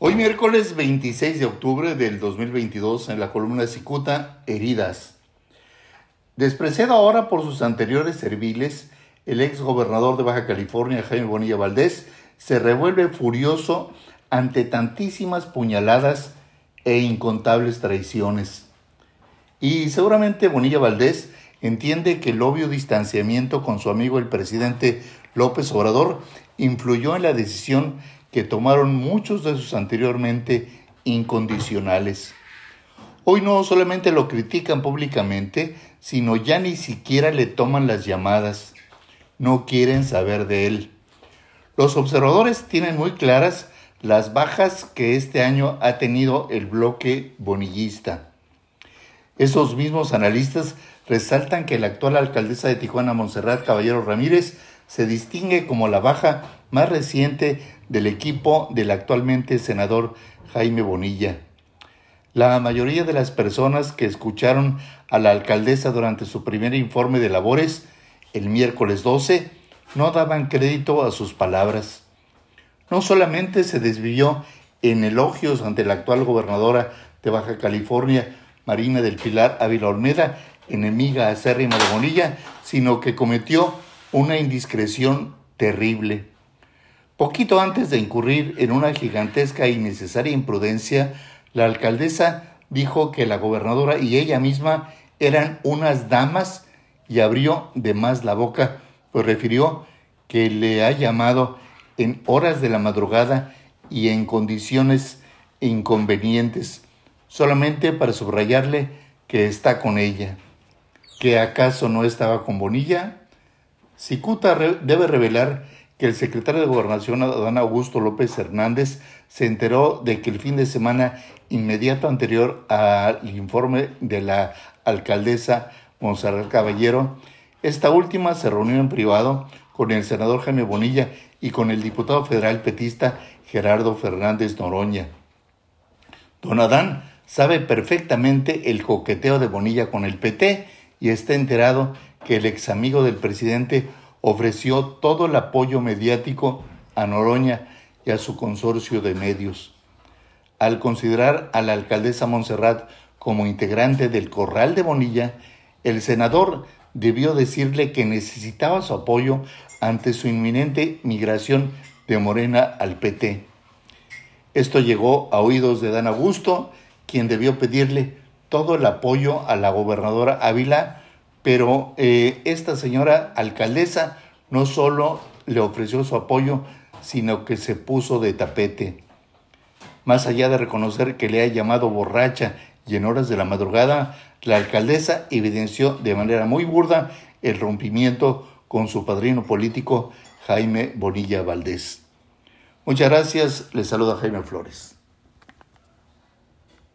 Hoy miércoles 26 de octubre del 2022 en la columna Cicuta, Heridas. Despreciado ahora por sus anteriores serviles, el ex gobernador de Baja California, Jaime Bonilla Valdés, se revuelve furioso ante tantísimas puñaladas e incontables traiciones. Y seguramente Bonilla Valdés entiende que el obvio distanciamiento con su amigo el presidente López Obrador influyó en la decisión que tomaron muchos de sus anteriormente incondicionales. Hoy no solamente lo critican públicamente, sino ya ni siquiera le toman las llamadas. No quieren saber de él. Los observadores tienen muy claras las bajas que este año ha tenido el bloque bonillista. Esos mismos analistas resaltan que la actual alcaldesa de Tijuana, Montserrat Caballero Ramírez, se distingue como la baja más reciente del equipo del actualmente senador Jaime Bonilla. La mayoría de las personas que escucharon a la alcaldesa durante su primer informe de labores el miércoles 12 no daban crédito a sus palabras. No solamente se desvió en elogios ante la actual gobernadora de Baja California, Marina del Pilar Ávila Olmeda, enemiga acérrima de Bonilla, sino que cometió una indiscreción terrible. Poquito antes de incurrir en una gigantesca e innecesaria imprudencia, la alcaldesa dijo que la gobernadora y ella misma eran unas damas y abrió de más la boca, pues refirió que le ha llamado en horas de la madrugada y en condiciones inconvenientes, solamente para subrayarle que está con ella. ¿Que acaso no estaba con Bonilla? Cicuta debe revelar que el secretario de Gobernación, Adán Augusto López Hernández, se enteró de que el fin de semana inmediato anterior al informe de la alcaldesa Monserrat Caballero, esta última se reunió en privado con el senador Jaime Bonilla y con el diputado federal petista Gerardo Fernández Noroña. Don Adán sabe perfectamente el coqueteo de Bonilla con el PT y está enterado que el ex amigo del presidente ofreció todo el apoyo mediático a Noroña y a su consorcio de medios. Al considerar a la alcaldesa Montserrat como integrante del Corral de Bonilla, el senador debió decirle que necesitaba su apoyo ante su inminente migración de Morena al PT. Esto llegó a oídos de Dan Augusto, quien debió pedirle todo el apoyo a la gobernadora Ávila pero eh, esta señora alcaldesa no solo le ofreció su apoyo, sino que se puso de tapete. Más allá de reconocer que le ha llamado borracha y en horas de la madrugada, la alcaldesa evidenció de manera muy burda el rompimiento con su padrino político Jaime Bonilla Valdés. Muchas gracias, les saluda Jaime Flores.